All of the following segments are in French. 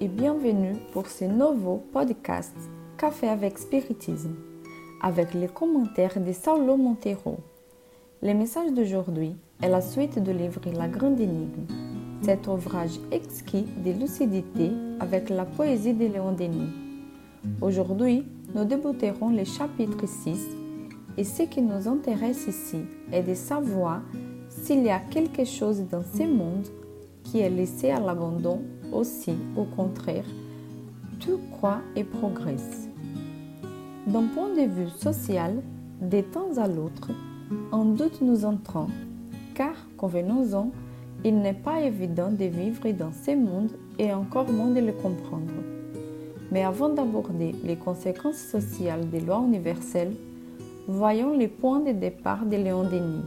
et bienvenue pour ce nouveau podcast Café avec Spiritisme, avec les commentaires de Saulo Montero. Le message d'aujourd'hui est la suite du livre La Grande Énigme, cet ouvrage exquis de lucidité avec la poésie de Léon Denis. Aujourd'hui, nous débuterons le chapitre 6 et ce qui nous intéresse ici est de savoir s'il y a quelque chose dans ce monde qui est laissé à l'abandon aussi, au contraire, tout croît et progresse. D'un point de vue social, de temps à l'autre, un doute nous entrant, car, convenons-en, il n'est pas évident de vivre dans ce monde et encore moins de le comprendre. Mais avant d'aborder les conséquences sociales des lois universelles, voyons les points de départ de Léon Denis,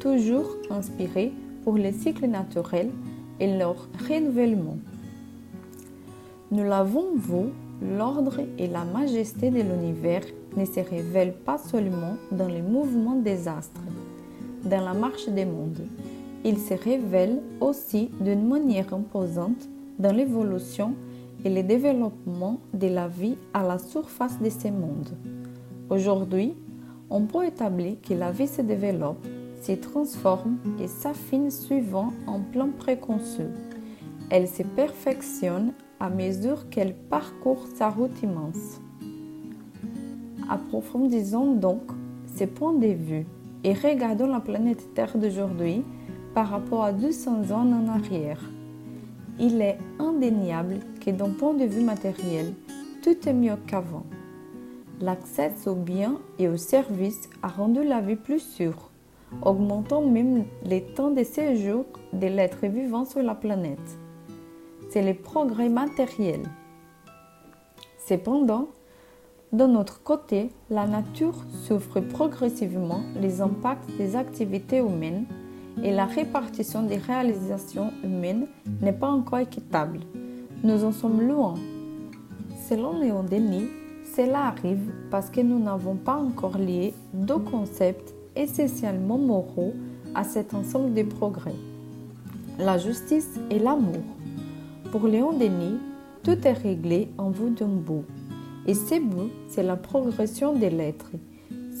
toujours inspiré pour les cycles naturels et leur renouvellement. Nous l'avons vu, l'ordre et la majesté de l'univers ne se révèlent pas seulement dans les mouvements des astres, dans la marche des mondes. Ils se révèlent aussi d'une manière imposante dans l'évolution et le développement de la vie à la surface de ces mondes. Aujourd'hui, on peut établir que la vie se développe se transforme et s'affine suivant un plan préconçu. Elle se perfectionne à mesure qu'elle parcourt sa route immense. Approfondissons donc ces points de vue et regardons la planète Terre d'aujourd'hui par rapport à 200 ans en arrière. Il est indéniable que d'un point de vue matériel, tout est mieux qu'avant. L'accès aux biens et aux services a rendu la vie plus sûre, augmentant même les temps de séjour de l'être vivant sur la planète. C'est le progrès matériel. Cependant, d'un autre côté, la nature souffre progressivement les impacts des activités humaines et la répartition des réalisations humaines n'est pas encore équitable. Nous en sommes loin. Selon Léon Denis, cela arrive parce que nous n'avons pas encore lié deux concepts essentiellement moraux à cet ensemble de progrès. La justice et l'amour. Pour Léon Denis, tout est réglé en vue d'un bout. Et ce bout, c'est la progression de l'être.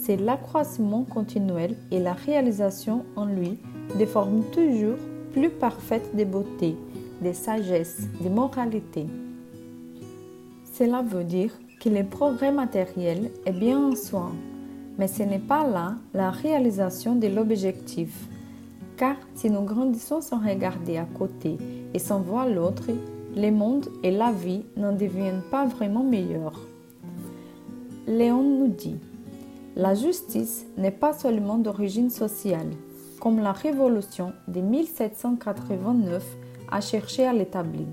C'est l'accroissement continuel et la réalisation en lui des formes toujours plus parfaites de beauté, de sagesse, de moralité. Cela veut dire que le progrès matériel est bien en soi, mais ce n'est pas là la réalisation de l'objectif. Car si nous grandissons sans regarder à côté et sans voir l'autre, le monde et la vie n'en deviennent pas vraiment meilleurs. Léon nous dit, la justice n'est pas seulement d'origine sociale, comme la révolution de 1789 a cherché à l'établir.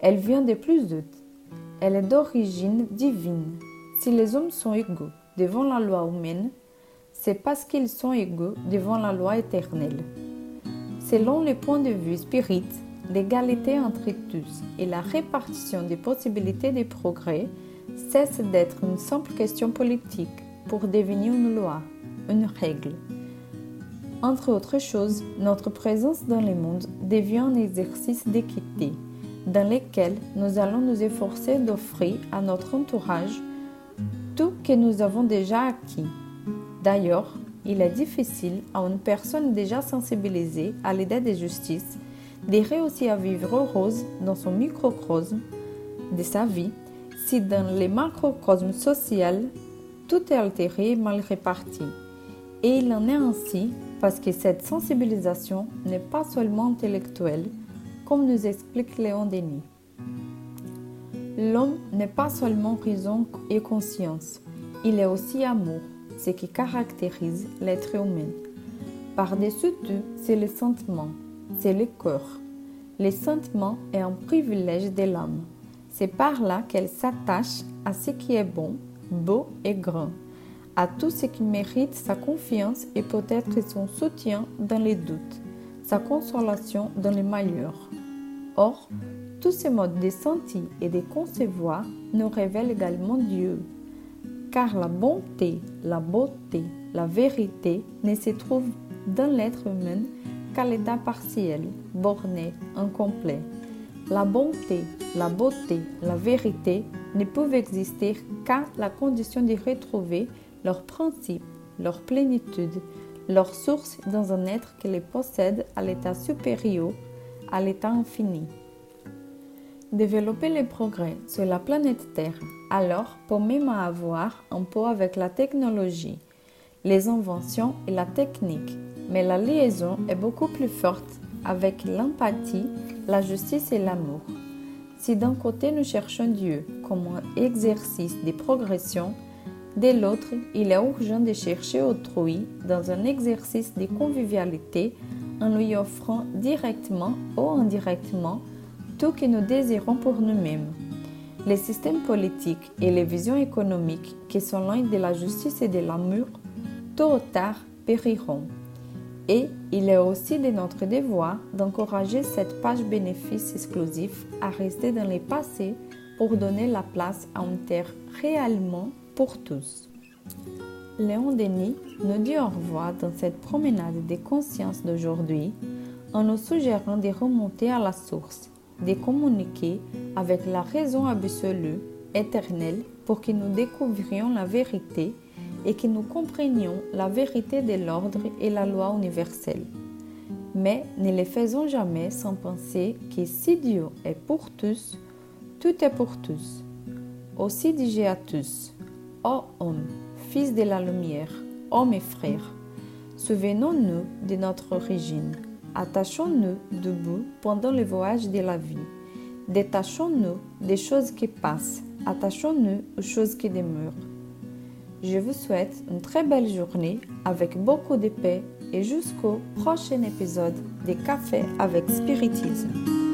Elle vient de plus haut. Elle est d'origine divine. Si les hommes sont égaux, devant la loi humaine, c'est parce qu'ils sont égaux devant la loi éternelle. Selon le point de vue spirit, l'égalité entre tous et la répartition des possibilités de progrès cesse d'être une simple question politique pour devenir une loi, une règle. Entre autres choses, notre présence dans le monde devient un exercice d'équité, dans lequel nous allons nous efforcer d'offrir à notre entourage tout que nous avons déjà acquis. D'ailleurs, il est difficile à une personne déjà sensibilisée à l'idée de justice de réussir à vivre heureuse dans son microcosme de sa vie si dans le macrocosme social tout est altéré et mal réparti. Et il en est ainsi parce que cette sensibilisation n'est pas seulement intellectuelle, comme nous explique Léon Denis. L'homme n'est pas seulement raison et conscience, il est aussi amour, ce qui caractérise l'être humain. Par-dessus tout, c'est le sentiment, c'est le cœur. Le sentiment est un privilège de l'âme. C'est par là qu'elle s'attache à ce qui est bon, beau et grand, à tout ce qui mérite sa confiance et peut-être son soutien dans les doutes, sa consolation dans les malheurs. Or, tous ces modes de sentir et de concevoir nous révèlent également Dieu, car la bonté, la beauté, la vérité ne se trouvent dans l'être humain qu'à l'état partiel, borné, incomplet. La bonté, la beauté, la vérité ne peuvent exister qu'à la condition de retrouver leur principe, leur plénitude, leur source dans un être qui les possède à l'état supérieur, à l'état infini. Développer les progrès sur la planète Terre, alors pour même avoir un peu avec la technologie, les inventions et la technique, mais la liaison est beaucoup plus forte avec l'empathie, la justice et l'amour. Si d'un côté nous cherchons Dieu comme un exercice de progression, de l'autre, il est urgent de chercher autrui dans un exercice de convivialité en lui offrant directement ou indirectement tout que nous désirons pour nous-mêmes. Les systèmes politiques et les visions économiques qui sont loin de la justice et de l'amour, tôt ou tard, périront. Et il est aussi de notre devoir d'encourager cette page bénéfice exclusif à rester dans le passé pour donner la place à une terre réellement pour tous. Léon Denis nous dit au revoir dans cette promenade des consciences d'aujourd'hui en nous suggérant de remonter à la source, de communiquer avec la raison absolue, éternelle, pour que nous découvrions la vérité et que nous comprenions la vérité de l'ordre et la loi universelle. Mais ne le faisons jamais sans penser que si Dieu est pour tous, tout est pour tous. Aussi dis-je à tous, ô homme, fils de la lumière, hommes et frères, souvenons-nous de notre origine, attachons-nous debout pendant le voyage de la vie, détachons-nous des choses qui passent, attachons-nous aux choses qui demeurent. Je vous souhaite une très belle journée avec beaucoup de paix et jusqu'au prochain épisode des Cafés avec Spiritisme.